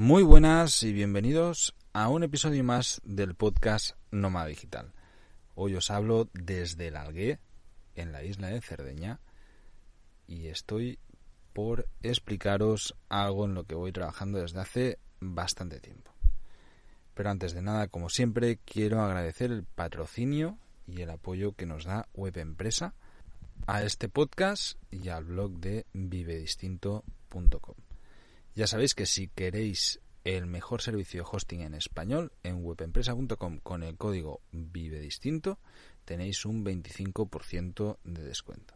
Muy buenas y bienvenidos a un episodio más del podcast Nómada Digital. Hoy os hablo desde el Algué, en la isla de Cerdeña, y estoy por explicaros algo en lo que voy trabajando desde hace bastante tiempo. Pero antes de nada, como siempre, quiero agradecer el patrocinio y el apoyo que nos da Web Empresa a este podcast y al blog de vivedistinto.com. Ya sabéis que si queréis el mejor servicio de hosting en español en webempresa.com con el código vivedistinto tenéis un 25% de descuento.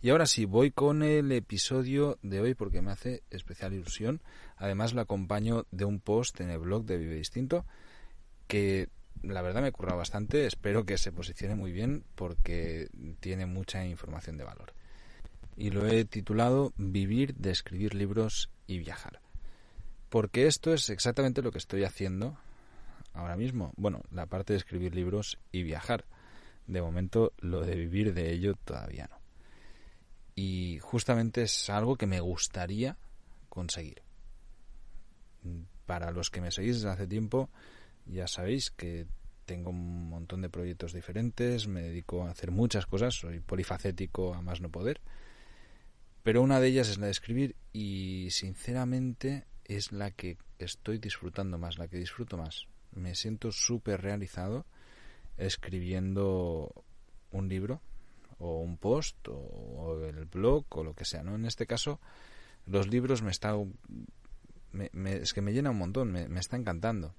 Y ahora sí, voy con el episodio de hoy porque me hace especial ilusión. Además lo acompaño de un post en el blog de Vive Distinto que la verdad me curra bastante. Espero que se posicione muy bien porque tiene mucha información de valor y lo he titulado Vivir de escribir libros y viajar. Porque esto es exactamente lo que estoy haciendo ahora mismo. Bueno, la parte de escribir libros y viajar. De momento lo de vivir de ello todavía no. Y justamente es algo que me gustaría conseguir. Para los que me seguís desde hace tiempo, ya sabéis que tengo un montón de proyectos diferentes, me dedico a hacer muchas cosas, soy polifacético a más no poder pero una de ellas es la de escribir y sinceramente es la que estoy disfrutando más, la que disfruto más. Me siento súper realizado escribiendo un libro o un post o, el blog o lo que sea, ¿no? En este caso, los libros me está... es que me llena un montón, me, me está encantando.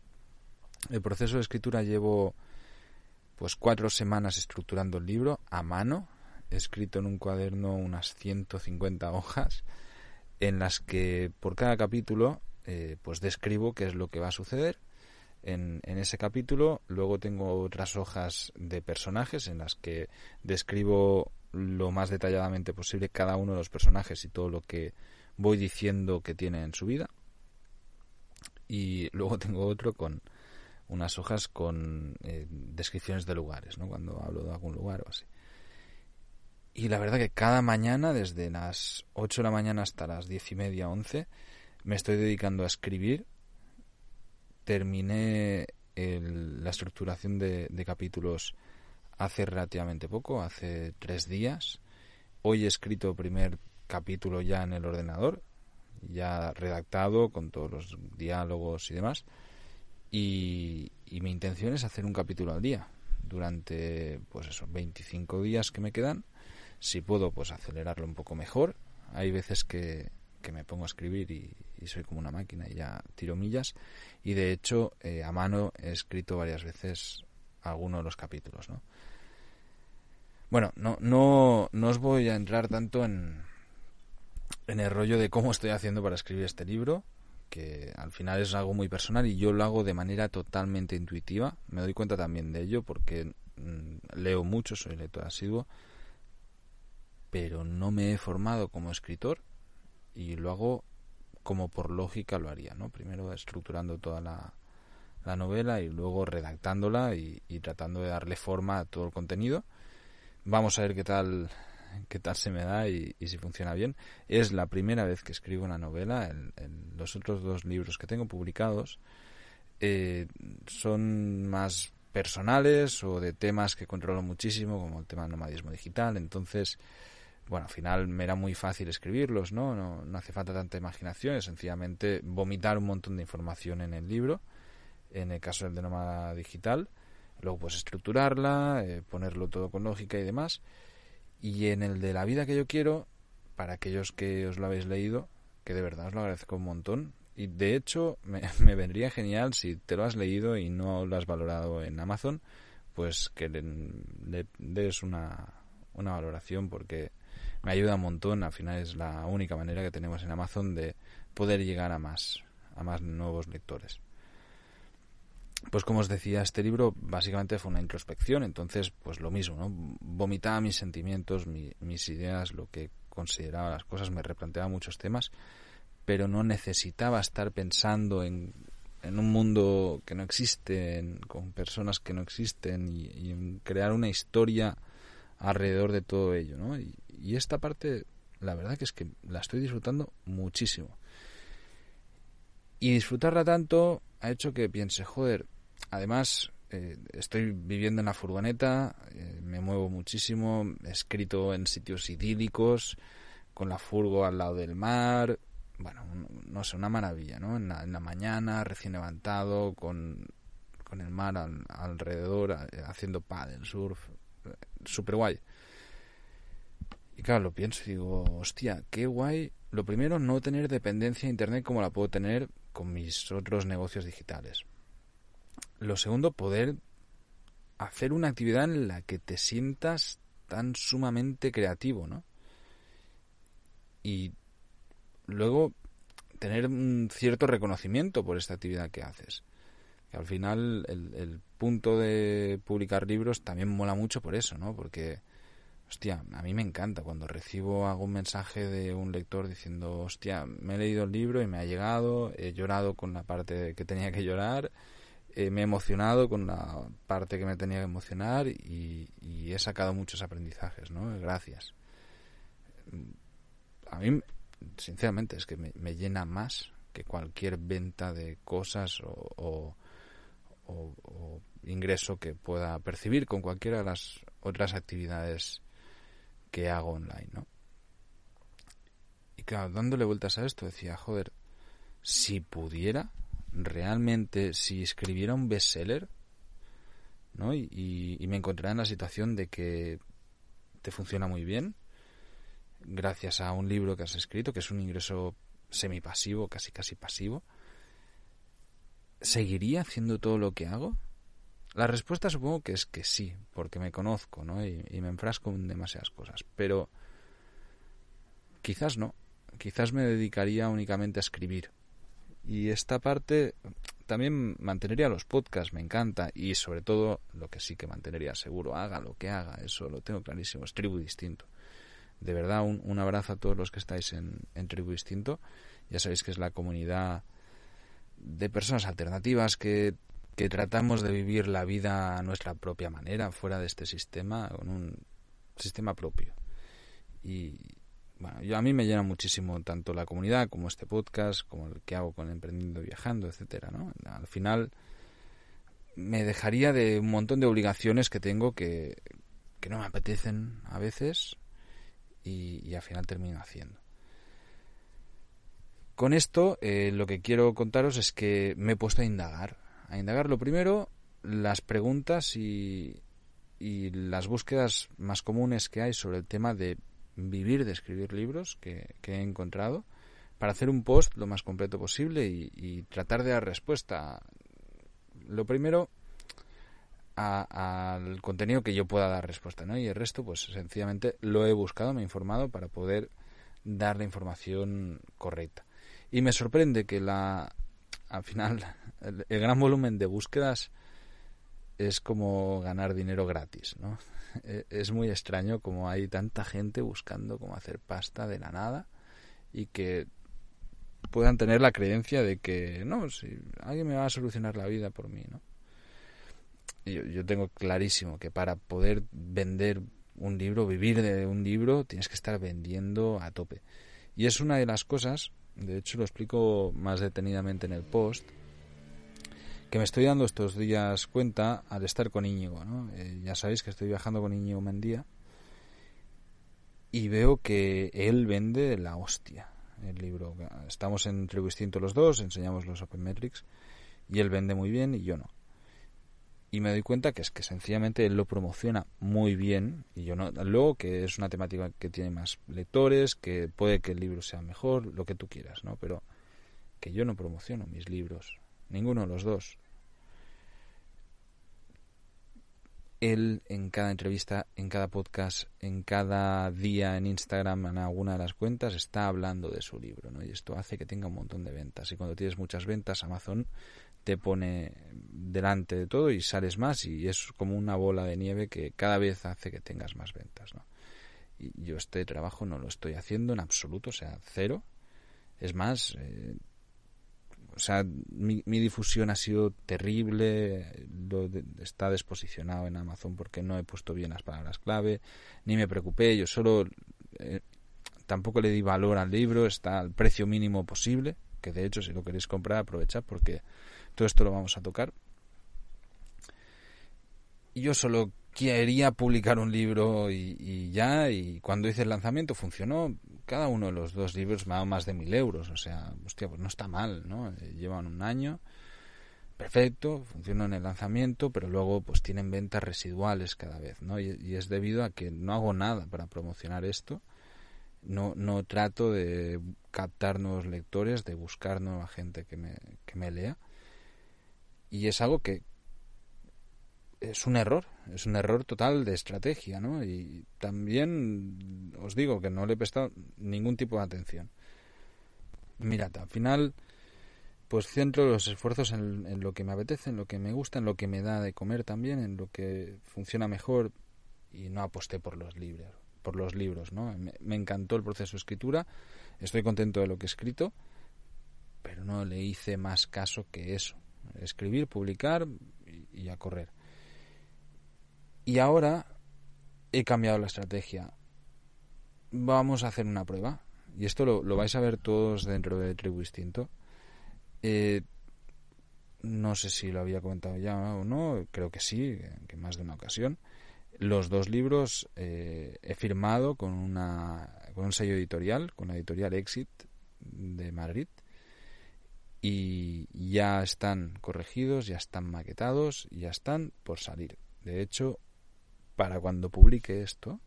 El proceso de escritura llevo pues cuatro semanas estructurando el libro a mano, escrito en un cuaderno unas 150 hojas en las que por cada capítulo eh, pues describo qué es lo que va a suceder en, en, ese capítulo. Luego tengo otras hojas de personajes en las que describo lo más detalladamente posible cada uno de los personajes y todo lo que voy diciendo que tiene en su vida. Y luego tengo otro con unas hojas con eh, descripciones de lugares, ¿no? Cuando hablo de algún lugar o así. Y la verdad que cada mañana, desde las 8 de la mañana hasta las 10 y media, 11, me estoy dedicando a escribir. Terminé la estructuración de, capítulos hace relativamente poco, hace tres días. Hoy he escrito el primer capítulo ya en el ordenador, ya redactado con todos los diálogos y demás. Y, y mi intención es hacer un capítulo al día durante, pues esos 25 días que me quedan si puedo, pues acelerarlo un poco mejor. Hay veces que, me pongo a escribir y, soy como una máquina y ya tiro millas. Y de hecho, eh, a mano he escrito varias veces alguno de los capítulos, ¿no? Bueno, no, no, no os voy a entrar tanto en, en el rollo de cómo estoy haciendo para escribir este libro, que al final es algo muy personal y yo lo hago de manera totalmente intuitiva. Me doy cuenta también de ello porque mm, leo mucho, soy lector asiduo pero no me he formado como escritor y lo hago como por lógica lo haría, ¿no? Primero estructurando toda la, novela y luego redactándola y, tratando de darle forma a todo el contenido. Vamos a ver qué tal qué tal se me da y, si funciona bien. Es la primera vez que escribo una novela. Los otros dos libros que tengo publicados eh, son más personales o de temas que controlo muchísimo, como el tema del nomadismo digital. Entonces, bueno, al final me era muy fácil escribirlos, ¿no? ¿no? hace falta tanta imaginación, es sencillamente vomitar un montón de información en el libro, en el caso del de nómada digital, luego pues estructurarla, eh, ponerlo todo con lógica y demás, y en el de la vida que yo quiero, para aquellos que os lo habéis leído, que de verdad os lo agradezco un montón, y de hecho me, vendría genial si te lo has leído y no lo has valorado en Amazon, pues que le, le des una, una valoración porque me ayuda un montón. Al final es la única manera que tenemos en Amazon de poder llegar a más, a más nuevos lectores. Pues como os decía, este libro básicamente fue una introspección, entonces pues lo mismo, ¿no? Vomitaba mis sentimientos, mis ideas, lo que consideraba las cosas, me replanteaba muchos temas, pero no necesitaba estar pensando en, en un mundo que no existe, con personas que no existen y, y, en crear una historia alrededor de todo ello, ¿no? Y, esta parte, la verdad que es que la estoy disfrutando muchísimo. Y disfrutarla tanto ha hecho que piense, joder, además eh, estoy viviendo en la furgoneta, eh, me muevo muchísimo, he escrito en sitios idílicos, con la furgo al lado del mar, bueno, no sé, una maravilla, ¿no? En la, mañana, recién levantado, con, con el mar alrededor, haciendo paddle, surf, súper guay. Y claro, lo pienso y digo, hostia, qué guay. Lo primero, no tener dependencia de Internet como la puedo tener con mis otros negocios digitales. Lo segundo, poder hacer una actividad en la que te sientas tan sumamente creativo, ¿no? Y luego tener un cierto reconocimiento por esta actividad que haces. Al final el, punto de publicar libros también mola mucho por eso, ¿no? Porque hostia, a mí me encanta cuando recibo algún mensaje de un lector diciendo, hostia, me he leído el libro y me ha llegado, he llorado con la parte que tenía que llorar, eh, me he emocionado con la parte que me tenía que emocionar y, he sacado muchos aprendizajes, ¿no? Gracias. A mí, sinceramente, es que me, llena más que cualquier venta de cosas o, o ingreso que pueda percibir con cualquiera de las otras actividades que hago online, ¿no? Y claro, dándole vueltas a esto, decía, joder, si pudiera, realmente, si escribiera un bestseller, ¿no? Y, me encontrara en la situación de que te funciona muy bien, gracias a un libro que has escrito, que es un ingreso semipasivo, casi casi pasivo, ¿seguiría haciendo todo lo que hago? La respuesta supongo que es que sí, porque me conozco, ¿no? Y, me enfrasco en demasiadas cosas. Pero quizás no. Quizás me dedicaría únicamente a escribir. Y esta parte también mantendría los podcasts, me encanta. Y sobre todo, lo que sí que mantendría seguro, haga lo que haga, eso lo tengo clarísimo, es Tribu Distinto. De verdad, un, un abrazo a todos los que estáis en, en Tribu Distinto. Ya sabéis que es la comunidad de personas alternativas que que tratamos de vivir la vida a nuestra propia manera, fuera de este sistema, con un sistema propio. Y bueno, yo, a mí me llena muchísimo tanto la comunidad como este podcast, como el que hago con Emprendiendo Viajando, etcétera, ¿no? Al final me dejaría de un montón de obligaciones que tengo que, que no me apetecen a veces y, y al final termino haciendo. Con esto, eh, lo que quiero contaros es que me he puesto a indagar a indagar. Lo primero las preguntas y, y las búsquedas más comunes que hay sobre el tema de vivir de escribir libros que, he encontrado para hacer un post lo más completo posible y, tratar de dar respuesta. Lo primero al contenido que yo pueda dar respuesta ¿no? y el resto pues sencillamente lo he buscado me he informado para poder dar la información correcta. Y me sorprende que la al final el, gran volumen de búsquedas es como ganar dinero gratis, ¿no? E, es muy extraño como hay tanta gente buscando cómo hacer pasta de la nada y que puedan tener la creencia de que no, si alguien me va a solucionar la vida por mí, ¿no? Yo, yo tengo clarísimo que para poder vender un libro, vivir de un libro, tienes que estar vendiendo a tope. Y es una de las cosas, de hecho lo explico más detenidamente en el post, que me estoy dando estos días cuenta al estar con Íñigo. ¿no? Eh, ya sabéis que estoy viajando con Íñigo Mendía y veo que él vende la hostia el libro. Estamos en Tribu Distinto los dos, enseñamos los Open Metrics y él vende muy bien y yo no. Y me doy cuenta que es que sencillamente él lo promociona muy bien y yo no. Luego que es una temática que tiene más lectores, que puede que el libro sea mejor, lo que tú quieras, ¿no? Pero que yo no promociono mis libros, ninguno de los dos. Él en cada entrevista, en cada podcast, en cada día en Instagram, en alguna de las cuentas, está hablando de su libro, ¿no? Y esto hace que tenga un montón de ventas. Y cuando tienes muchas ventas, Amazon te pone delante de todo y sales más y es como una bola de nieve que cada vez hace que tengas más ventas. Y yo este trabajo no lo estoy haciendo en absoluto, o sea, cero. Es más, eh, o sea, mi, difusión ha sido terrible, está desposicionado en Amazon porque no he puesto bien las palabras clave, ni me preocupé, yo solo eh, tampoco le di valor al libro, está al precio mínimo posible, que de hecho si lo queréis comprar aprovechad porque todo esto lo vamos a tocar. Yo solo quería publicar un libro y, ya, y cuando hice el lanzamiento funcionó. Cada uno de los dos libros me ha dado más de mil euros, o sea, hostia, pues no está mal, ¿no? Eh, llevan un año, perfecto, funcionó en el lanzamiento, pero luego pues tienen ventas residuales cada vez, ¿no? Y, es debido a que no hago nada para promocionar esto, no, no trato de captar nuevos lectores, de buscar nueva gente que me, que me lea, y es algo que, es un error, es un error total de estrategia, ¿no? Y también os digo que no le he prestado ningún tipo de atención. Mirad, al final, pues centro los esfuerzos en, lo que me apetece, en lo que me gusta, en lo que me da de comer también, en lo que funciona mejor y no aposté por los libros, por los libros, ¿no? Me, me encantó el proceso de escritura, estoy contento de lo que he escrito, pero no le hice más caso que eso, escribir, publicar y a correr. Y ahora he cambiado la estrategia. Vamos a hacer una prueba. Y esto lo, vais a ver todos dentro de Tribu Instinto. Eh, no sé si lo había comentado ya o no, creo que sí, que más de una ocasión. Los dos libros eh, he firmado con, una, con un sello editorial, con la editorial Exit de Madrid, y ya están corregidos, ya están maquetados, ya están por salir. De hecho, para cuando publique esto,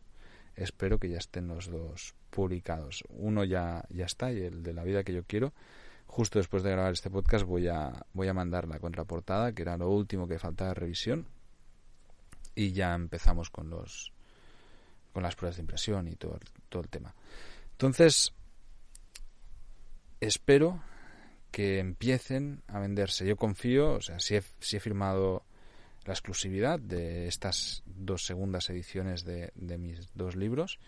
espero que ya estén los dos publicados. Uno ya, ya está y el de la vida que yo quiero. Justo después de grabar este podcast voy a, voy a mandar la contraportada, que era lo último que faltaba de revisión. Y ya empezamos con los con las pruebas de impresión y todo, todo el tema. Entonces, espero que empiecen a venderse. Yo confío, o sea, si he, si he firmado la exclusividad de estas dos segundas ediciones de, mis dos libros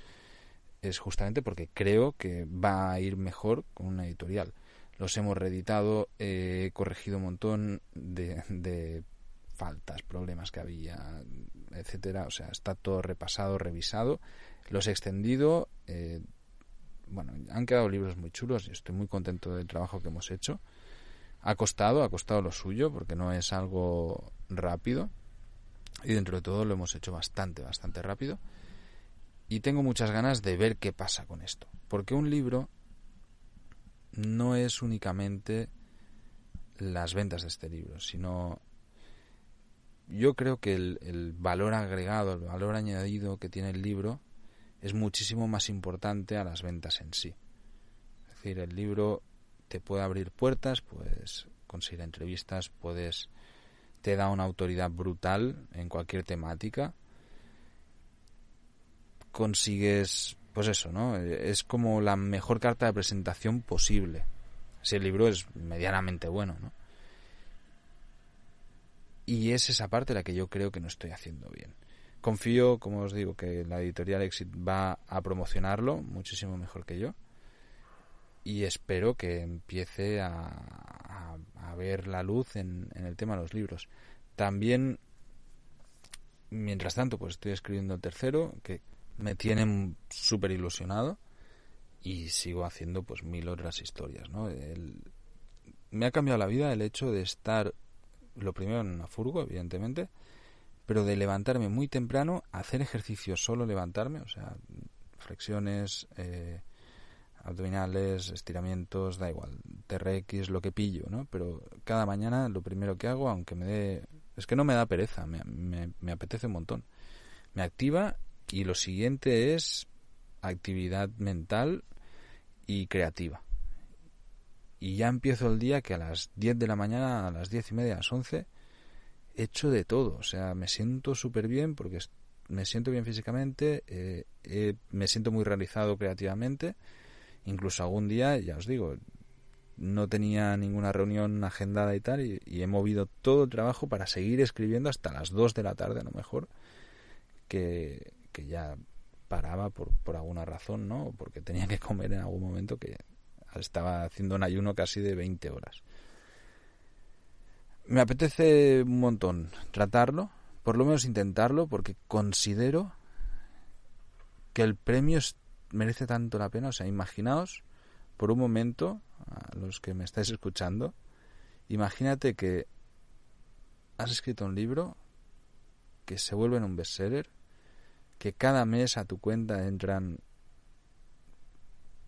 es justamente porque creo que va a ir mejor con una editorial. Los hemos reeditado, he corregido un montón de, faltas, problemas que había, etcétera. O sea, está todo repasado, revisado. Los he extendido. Eh, bueno, han quedado libros muy chulos y estoy muy contento del trabajo que hemos hecho. Ha costado, ha costado lo suyo, porque no es algo rápido. Y dentro de todo lo hemos hecho bastante, bastante rápido. Y tengo muchas ganas de ver qué pasa con esto. Porque un libro no es únicamente las ventas de este libro, sino yo creo que el, valor agregado, el valor añadido que tiene el libro es muchísimo más importante a las ventas en sí. Es decir, el libro te puede abrir puertas, puedes conseguir entrevistas, puedes te da una autoridad brutal en cualquier temática. Consigues, pues eso, ¿no? Es como la mejor carta de presentación posible. Si el libro es medianamente bueno, ¿no? Y es esa parte la que yo creo que no estoy haciendo bien. Confío, como os digo, que la editorial Exit va a promocionarlo muchísimo mejor que yo y espero que empiece a, ver la luz en, el tema de los libros. También, mientras tanto, pues estoy escribiendo el tercero, que me tiene súper ilusionado y sigo haciendo pues mil otras historias, ¿no? me ha cambiado la vida el hecho de estar, lo primero en una furgo, evidentemente, pero de levantarme muy temprano, hacer ejercicio solo levantarme, o sea, flexiones, eh, abdominales, estiramientos, da igual, TRX, lo que pillo, ¿no? Pero cada mañana lo primero que hago, aunque me dé... Es que no me da pereza, me, me, apetece un montón. Me activa y lo siguiente es actividad mental y creativa. Y ya empiezo el día que a las 10 de la mañana, a las 10 y media, a las 11, he hecho de todo. O sea, me siento súper bien porque me siento bien físicamente, eh, me siento muy realizado creativamente Incluso algún día, ya os digo, no tenía ninguna reunión agendada y tal, y, he movido todo el trabajo para seguir escribiendo hasta las 2 de la tarde, a lo mejor, que, que ya paraba por, por alguna razón, ¿no? Porque tenía que comer en algún momento que estaba haciendo un ayuno casi de 20 horas. Me apetece un montón tratarlo, por lo menos intentarlo, porque considero que el premio es merece tanto la pena. O sea, imaginaos por un momento, a los que me estáis escuchando, imagínate que has escrito un libro que se vuelve en un bestseller, que cada mes a tu cuenta entran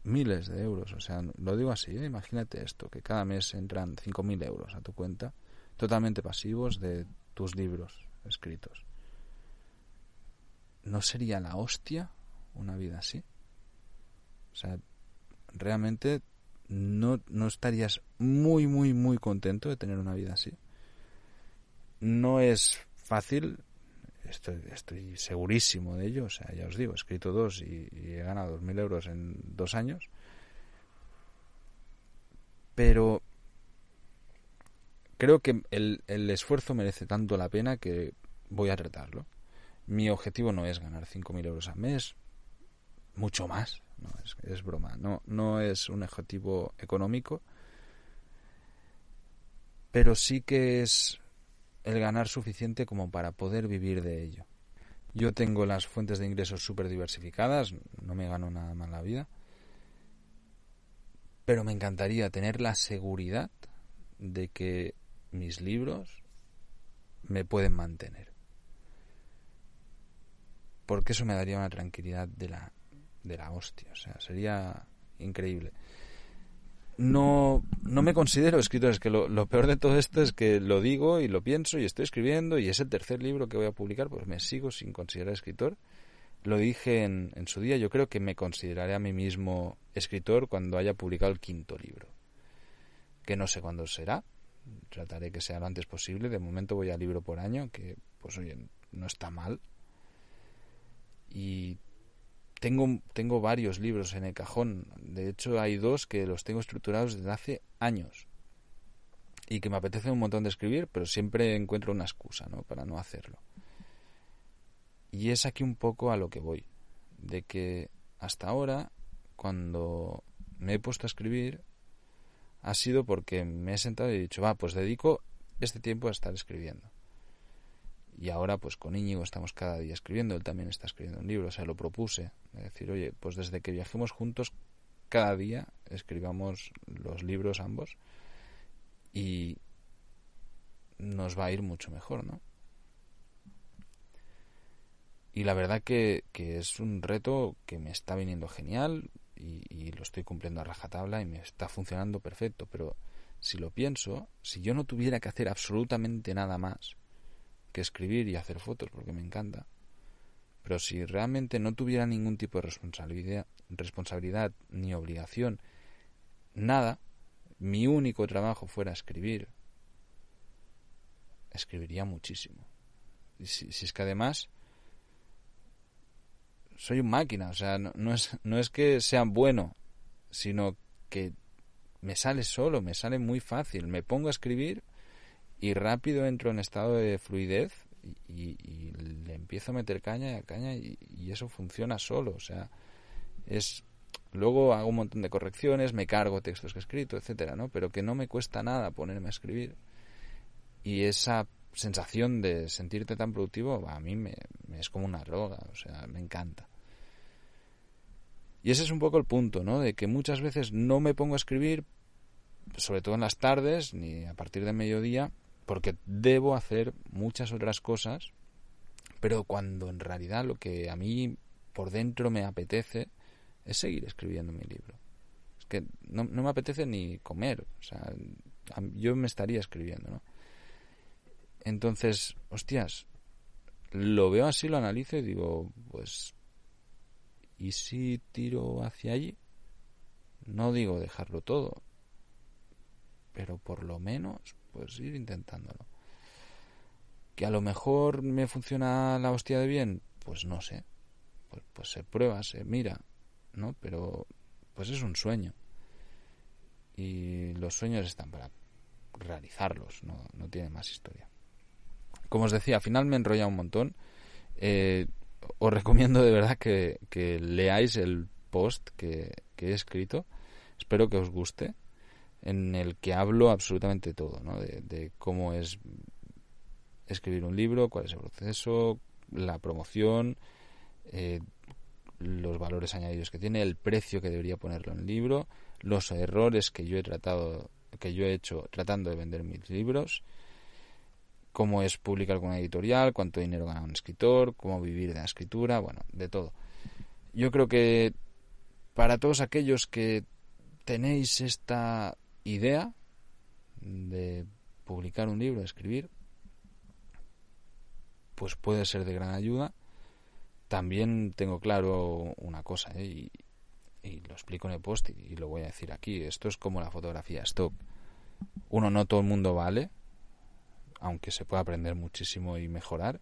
miles de euros. O sea, lo digo así, ¿eh? imagínate esto, que cada mes entran 5.000 euros a tu cuenta, totalmente pasivos de tus libros escritos. ¿No sería la hostia una vida así? O sea, realmente no, no estarías muy, muy, muy contento de tener una vida así. No es fácil, estoy, estoy segurísimo de ello, o sea, ya os digo, he escrito dos y, he ganado dos mil euros en dos años, pero creo que el, el esfuerzo merece tanto la pena que voy a tratarlo. Mi objetivo no es ganar cinco mil euros al mes, mucho más, no, es, es broma, no, no es un objetivo económico, pero sí que es el ganar suficiente como para poder vivir de ello. Yo tengo las fuentes de ingresos súper diversificadas, no me gano nada más la vida, pero me encantaría tener la seguridad de que mis libros me pueden mantener. Porque eso me daría una tranquilidad de la, de la hostia, o sea, sería increíble no, no me considero escritor. Es que lo, peor de todo esto es que lo digo y lo pienso y estoy escribiendo y es el tercer libro que voy a publicar, pues me sigo sin considerar escritor. Lo dije en, en su día, yo creo que me consideraré a mí mismo escritor cuando haya publicado el quinto libro. Que no sé cuándo será, trataré que sea lo antes posible. De momento voy a libro por año, que pues oye, no está mal. Y tengo, tengo varios libros en el cajón. De hecho, hay dos que los tengo estructurados desde hace años. Y que me apetece un montón de escribir, pero siempre encuentro una excusa ¿no? para no hacerlo. Y es aquí un poco a lo que voy. De que hasta ahora, cuando me he puesto a escribir, ha sido porque me he sentado y he dicho, va, pues dedico este tiempo a estar escribiendo. Y ahora, pues con Íñigo estamos cada día escribiendo, él también está escribiendo un libro, o sea, lo propuse. Decir, oye, pues desde que viajemos juntos, cada día escribamos los libros ambos y nos va a ir mucho mejor, ¿no? Y la verdad que, que es un reto que me está viniendo genial y lo estoy cumpliendo a rajatabla y me está funcionando perfecto, pero si lo pienso, si yo no tuviera que hacer absolutamente nada más, que escribir y hacer fotos porque me encanta. Pero si realmente no tuviera ningún tipo de responsabilidad, responsabilidad ni obligación, nada, mi único trabajo fuera escribir, escribiría muchísimo. Y si, es que además soy un máquina, o sea, no, es, no es que sea bueno, sino que me sale solo, me sale muy fácil. Me pongo a escribir y rápido entro en estado de fluidez y, le empiezo a meter caña y a caña y, eso funciona solo. O sea, es luego hago un montón de correcciones, me cargo textos que he escrito, etcétera, ¿no? Pero que no me cuesta nada ponerme a escribir. Y esa sensación de sentirte tan productivo, a mí me, es como una droga, o sea, me encanta. Y ese es un poco el punto, ¿no? De que muchas veces no me pongo a escribir, sobre todo en las tardes, ni a partir de mediodía, porque debo hacer muchas otras cosas, pero cuando en realidad lo que a mí por dentro me apetece es seguir escribiendo mi libro. Es que no, me apetece ni comer, o sea, yo me estaría escribiendo, ¿no? Entonces, hostias, lo veo así, lo analizo y digo, pues, ¿y si tiro hacia allí? No digo dejarlo todo, pero por lo menos pues ir intentándolo. Que a lo mejor me funciona la hostia de bien, pues no sé. Pues, pues se prueba, se mira, ¿no? Pero pues es un sueño. Y los sueños están para realizarlos, no, no tiene más historia. Como os decía, al final me enrolla un montón. Eh, os recomiendo de verdad que, leáis el post que he escrito. Espero que os guste en el que hablo absolutamente todo, ¿no? de, cómo es escribir un libro, cuál es el proceso, la promoción, eh, los valores añadidos que tiene, el precio que debería ponerlo en el libro, los errores que yo he tratado, que yo he hecho tratando de vender mis libros, cómo es publicar con una editorial, cuánto dinero gana un escritor, cómo vivir de la escritura, bueno, de todo. Yo creo que para todos aquellos que tenéis esta idea de publicar un libro, de escribir, pues puede ser de gran ayuda. También tengo claro una cosa, ¿eh? y, lo explico en el post y, lo voy a decir aquí. Esto es como la fotografía stock. Uno, no todo el mundo vale, aunque se puede aprender muchísimo y mejorar.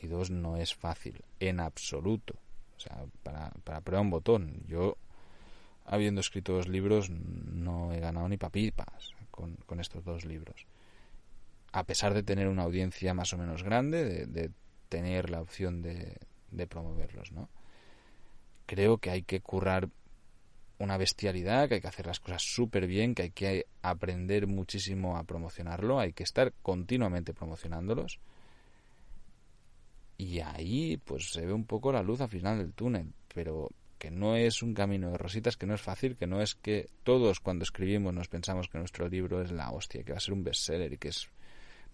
Y dos, no es fácil, en absoluto. O sea, para, para prueba un botón. Yo, habiendo escrito dos libros, no he ganado ni papipas con, con estos dos libros. A pesar de tener una audiencia más o menos grande, de, tener la opción de, de promoverlos, ¿no? Creo que hay que currar una bestialidad, que hay que hacer las cosas súper bien, que hay que aprender muchísimo a promocionarlo, hay que estar continuamente promocionándolos y ahí pues se ve un poco la luz al final del túnel, pero que no es un camino de rositas, que no es fácil, que no es que todos cuando escribimos nos pensamos que nuestro libro es la hostia, que va a ser un bestseller y que es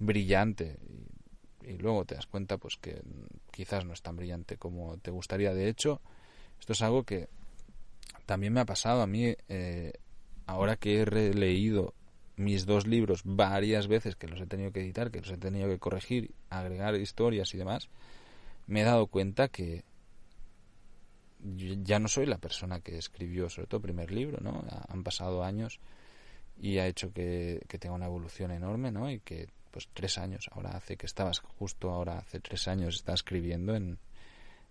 brillante y, luego te das cuenta pues que quizás no es tan brillante como te gustaría. De hecho, esto es algo que también me ha pasado a mí eh, ahora que he releído mis dos libros varias veces, que los he tenido que editar, que los he tenido que corregir, agregar historias y demás, me he dado cuenta que ya no soy la persona que escribió sobre todo el primer libro, ¿no? Han pasado años y ha hecho que, tenga una evolución enorme, ¿no? Y que pues tres años, ahora hace que estabas justo ahora hace tres años está escribiendo en,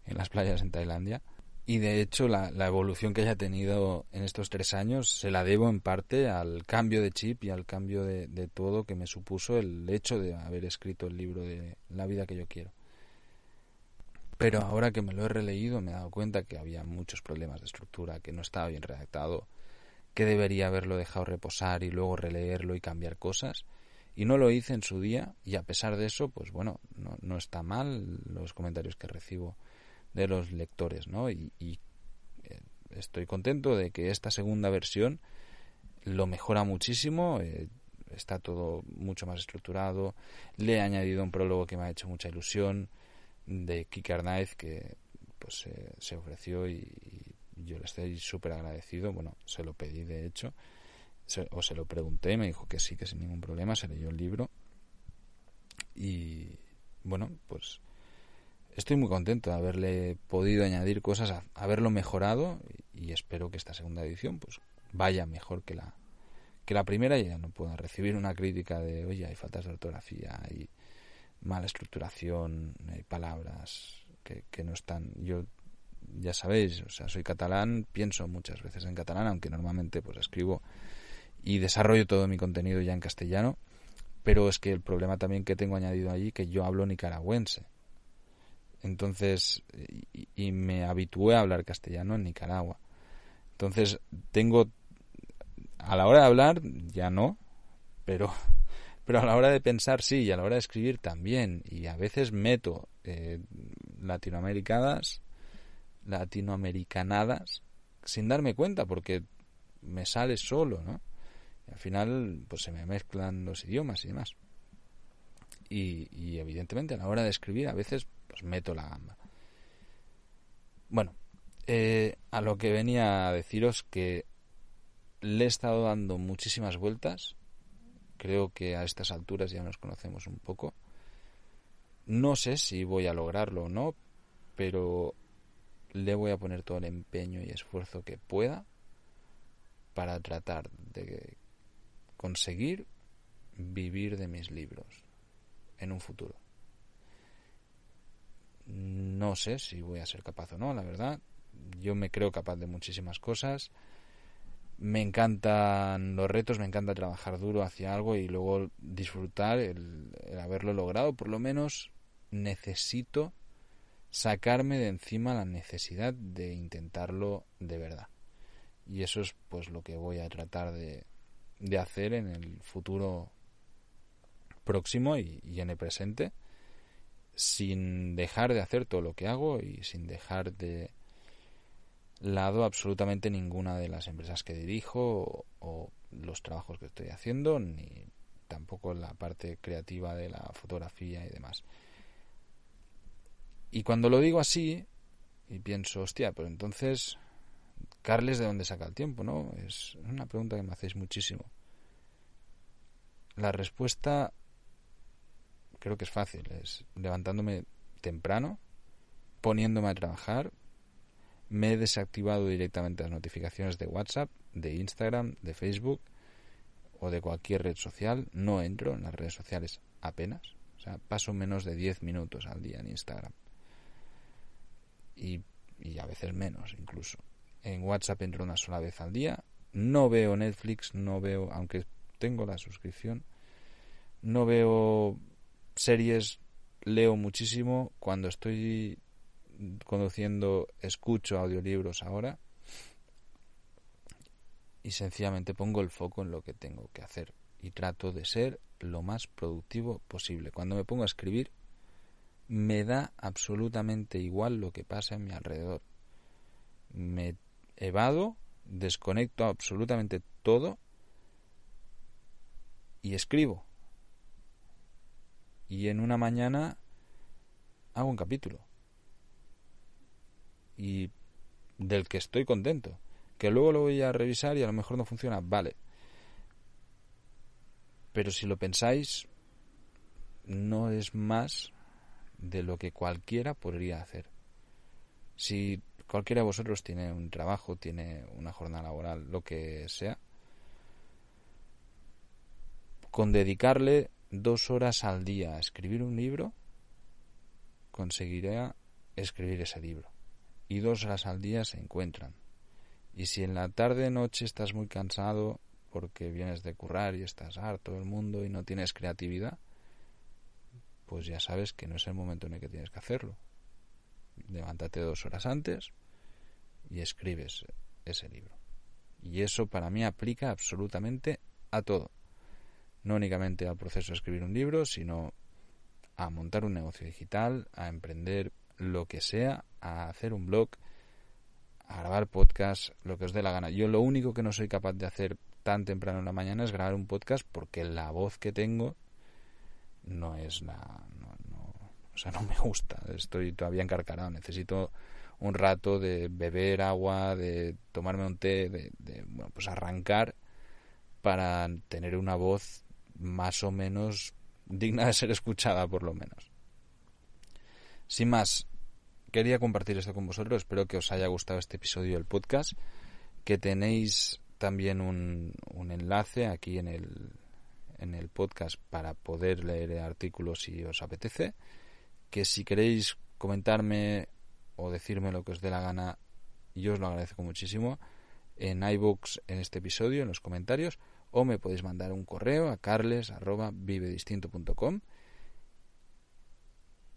en las playas en Tailandia y de hecho la, evolución que haya tenido en estos tres años se la debo en parte al cambio de chip y al cambio de, todo que me supuso el hecho de haber escrito el libro de La vida que yo quiero. Pero ahora que me lo he releído me he dado cuenta que había muchos problemas de estructura, que no estaba bien redactado, que debería haberlo dejado reposar y luego releerlo y cambiar cosas. Y no lo hice en su día y a pesar de eso, pues bueno, no, no está mal los comentarios que recibo de los lectores, ¿no? Y, eh, estoy contento de que esta segunda versión lo mejora muchísimo, eh, está todo mucho más estructurado, le he añadido un prólogo que me ha hecho mucha ilusión de Kicker Knife que pues se ofreció y, yo le estoy súper agradecido, bueno, se lo pedí de hecho, o se lo pregunté, me dijo que sí, que sin ningún problema, se leyó el libro. Y bueno, pues estoy muy contento de haberle podido añadir cosas, a, haberlo mejorado y, espero que esta segunda edición pues vaya mejor que la que la primera. Y ya no pueda recibir una crítica de oye hay faltas de ortografía hay mala estructuración hay palabras que, que no están yo ya sabéis o sea soy catalán pienso muchas veces en catalán aunque normalmente pues escribo y desarrollo todo mi contenido ya en castellano pero es que el problema también que tengo añadido allí que yo hablo nicaragüense entonces, y, me habitué a hablar castellano en Nicaragua. Entonces, tengo, a la hora de hablar, ya no, pero, pero a la hora de pensar sí, y a la hora de escribir también. Y a veces meto eh, latinoamericanas, latinoamericanadas, sin darme cuenta, porque me sale solo, ¿no? Y al final, pues se me mezclan los idiomas y demás. Y, y evidentemente a la hora de escribir a veces pues meto la gamba. Bueno, eh, a lo que venía a deciros que le he estado dando muchísimas vueltas. Creo que a estas alturas ya nos conocemos un poco. No sé si voy a lograrlo o no, pero le voy a poner todo el empeño y esfuerzo que pueda para tratar de conseguir vivir de mis libros en un futuro. No sé si voy a ser capaz o no, la verdad. Yo me creo capaz de muchísimas cosas. Me encantan los retos, me encanta trabajar duro hacia algo y luego disfrutar el, haberlo logrado. Por lo menos necesito sacarme de encima la necesidad de intentarlo de verdad. Y eso es pues lo que voy a tratar de, de hacer en el futuro próximo y en el presente sin dejar de hacer todo lo que hago y sin dejar de, lado absolutamente ninguna de las empresas que dirijo o, los trabajos que estoy haciendo, ni tampoco la parte creativa de la fotografía y demás. Y cuando lo digo así, y pienso, hostia, pues entonces, Carles, ¿de dónde saca el tiempo? ¿No? Es una pregunta que me hacéis muchísimo. La respuesta creo que es fácil, es levantándome temprano, poniéndome a trabajar, me he desactivado directamente las notificaciones de WhatsApp, de Instagram, de Facebook o de cualquier red social. No entro en las redes sociales apenas. O sea, paso menos de 10 minutos al día en Instagram. Y, y a veces menos incluso. En WhatsApp entro una sola vez al día. No veo Netflix, no veo, aunque tengo la suscripción, no veo series, leo muchísimo. Cuando estoy conduciendo escucho audiolibros ahora y sencillamente pongo el foco en lo que tengo que hacer y trato de ser lo más productivo posible. Cuando me pongo a escribir, me da absolutamente igual lo que pasa en mi alrededor. Me evado, desconecto absolutamente todo y escribo. Y en una mañana hago un capítulo y del que estoy contento. Que luego lo voy a revisar y a lo mejor no funciona, vale. Pero si lo pensáis, no es más de lo que cualquiera podría hacer. Si cualquiera de vosotros tiene un trabajo, tiene una jornada laboral, lo que sea, con dedicarle dos horas al día a escribir un libro, conseguiré escribir ese libro y dos horas al día se encuentran. Y si en la tarde noche estás muy cansado porque vienes de currar y estás harto del mundo y no tienes creatividad, pues ya sabes que no es el momento en el que tienes que hacerlo. Levántate dos horas antes y escribes ese libro. Y eso para mí aplica absolutamente a todo. No únicamente al proceso de escribir un libro, sino a montar un negocio digital, a emprender lo que sea, a hacer un blog, a grabar podcast, lo que os dé la gana. Yo lo único que no soy capaz de hacer tan temprano en la mañana es grabar un podcast porque la voz que tengo no es la... No, o sea, no me gusta. Estoy todavía encarcarado. Necesito un rato de beber agua, de tomarme un té, de, de bueno, pues arrancar para tener una voz más o menos digna de ser escuchada por lo menos. Sin más, quería compartir esto con vosotros. Espero que os haya gustado este episodio del podcast. Que tenéis también un, enlace aquí en el, en el podcast para poder leer el artículo si os apetece. Que si queréis comentarme o decirme lo que os dé la gana, yo os lo agradezco muchísimo en iBooks en este episodio, en los comentarios, o me podéis mandar un correo a carles.vivedistinto.com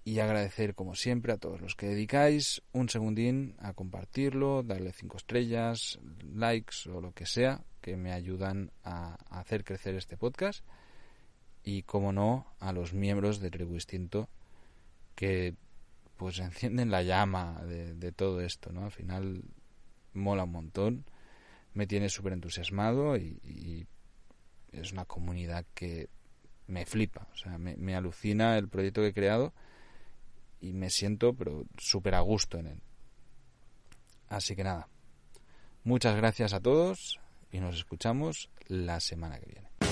y agradecer como siempre a todos los que dedicáis un segundín a compartirlo, darle cinco estrellas, likes o lo que sea que me ayudan a hacer crecer este podcast y como no a los miembros de Tribu Instinto que pues encienden la llama de, todo esto, ¿no? Al final mola un montón, me tiene súper entusiasmado y, es una comunidad que me flipa, o sea, me, me alucina el proyecto que he creado y me siento pero súper a gusto en él. Así que nada, muchas gracias a todos y nos escuchamos la semana que viene.